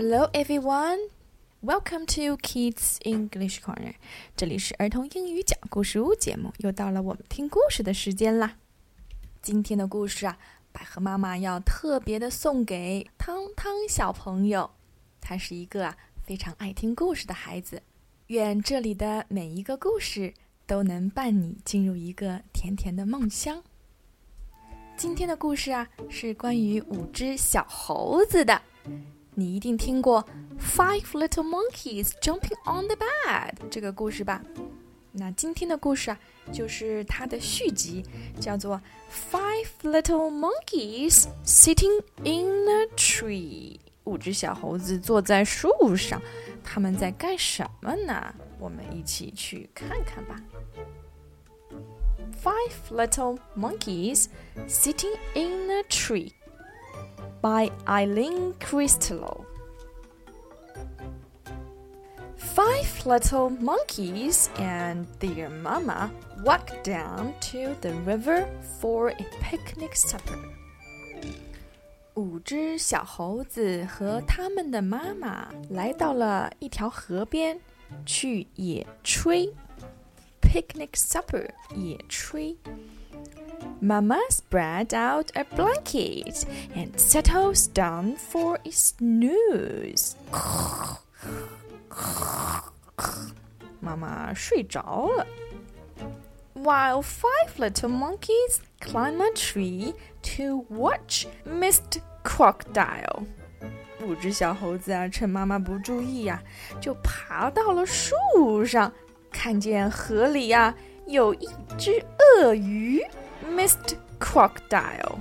Hello, everyone. Welcome to Kids English Corner. 这里是儿童英语讲故事屋节目，又到了我们听故事的时间啦。今天的故事啊，百合妈妈要特别的送给汤汤小朋友。他是一个啊非常爱听故事的孩子。愿这里的每一个故事都能伴你进入一个甜甜的梦乡。今天的故事啊，是关于五只小猴子的。你一定听过 Five Little Monkeys Jumping on the Bed 这个故事吧？那今天的故事啊，就是它的续集，叫做 Five Little Monkeys Sitting in a Tree。五只小猴子坐在树上，他们在干什么呢？我们一起去看看吧。Five Little Monkeys Sitting in a Tree by Eileen Crystallo. Five little monkeys and their mama walked down to the river for a picnic supper. 五只小猴子和他们的妈妈来到了一条河边，去野炊。Picnic supper，野炊。 Mama spread out a blanket and settles down for a snooze. 妈妈睡着了。While five little monkeys climb a tree to watch Mr. Crocodile. 五只小猴子啊，趁妈妈不注意呀、啊，就爬到了树上，看见河里呀、啊、有一只鳄鱼。 Mr. Crocodile，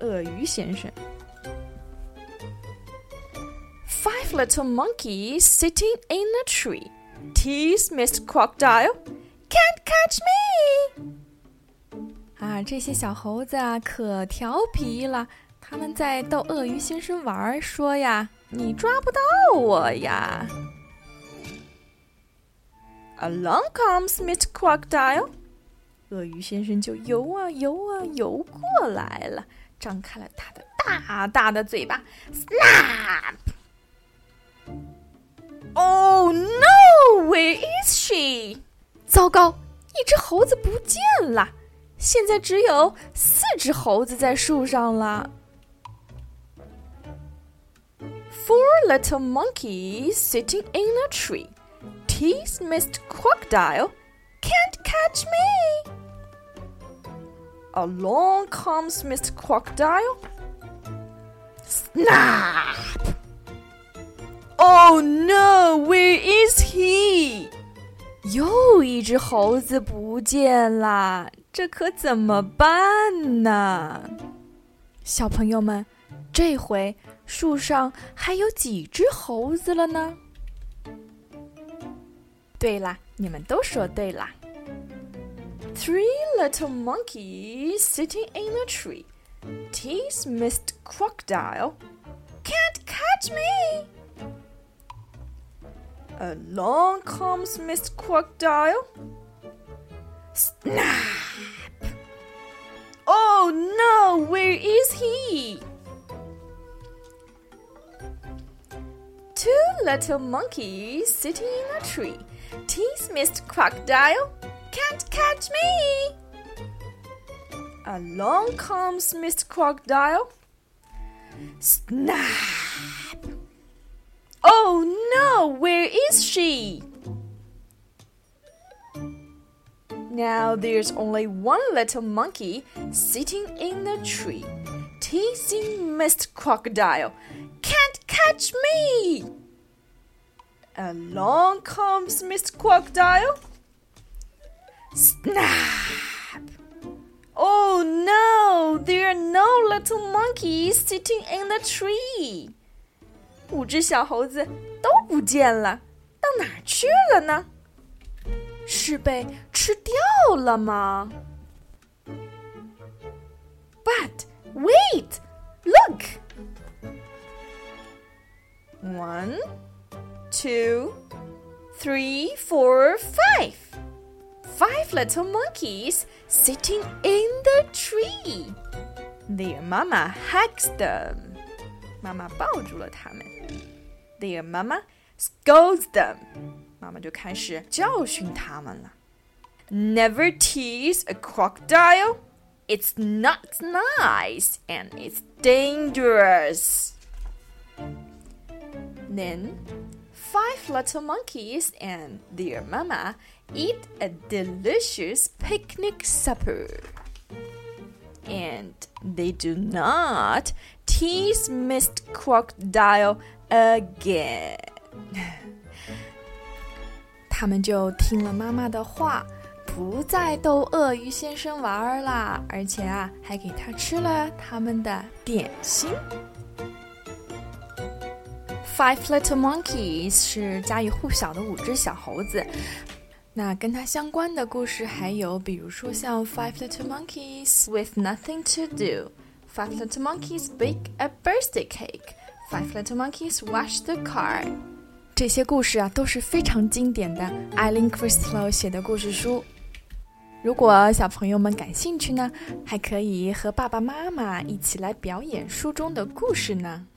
鳄鱼先生。Five little monkeys sitting in a tree. Tease Mr. Crocodile. Can't catch me. 啊，这些小猴子啊，可调皮了。他们在逗鳄鱼先生玩，说呀：“你抓不到我呀。” Along comes Mr. Crocodile. 鳄鱼先生就游啊游啊游过来了，张开了他的大大的嘴巴，snap！ Oh no! Where is she? 糟糕，一只猴子不见了，现在只有四只猴子在树上了。Four little monkeys sitting in a tree. Tease Mr. Crocodile. Can't catch me. Along comes Mr. Crocodile. Snap! Oh no! Where is he? 又一只猴子不见啦，这可怎么办呢？小朋友们，这回树上还有几只猴子了呢？对啦，你们都说对啦。Three little monkeys sitting in a tree. Tease Mr. Crocodile. Can't catch me. Along comes Mr. Crocodile. Snap! Oh no, where is he? Two little monkeys sitting in a tree. Tease Mr. Crocodile. Can't catch me. Along comes Mr. Crocodile. Snap! Oh no, where is she? Now there's only one little monkey sitting in the tree, teasing Mr. Crocodile. Can't catch me! Along comes Mr. Crocodile. Snap! Oh no, there are no little monkeys sitting in the tree. 五只小猴子都不见了，到哪儿去了呢？是被吃掉了吗？But wait, look. One, two, three, four, five. Five little monkeys sitting in the tree. Their mama hugs them. 妈妈抱住了他们。 their mama scolds them. 妈妈就开始教训他们了。Never tease a crocodile. It's not nice and it's dangerous. Then, five little monkeys and their mama eat a delicious picnic supper. And they do not tease Mr. Crocodile again. 他们就听了妈妈的话，不再逗鳄鱼先生玩啦，而且啊，还给他吃了他们的点心。 Five little monkeys 是家喻户晓的五只小猴子。那跟它相关的故事还有，比如说像 Five little monkeys with nothing to do，Five little monkeys bake a birthday cake，Five little monkeys wash the car。这些故事啊都是非常经典的，Eileen Crystal 写的故事书。如果小朋友们感兴趣呢，还可以和爸爸妈妈一起来表演书中的故事呢。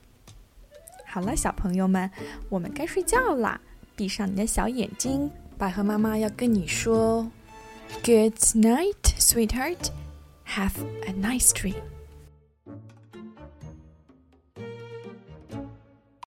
好了，小朋友们，我们该睡觉啦，闭上你的小眼睛，百合妈妈要跟你说，Good night, sweetheart. Have a nice dream.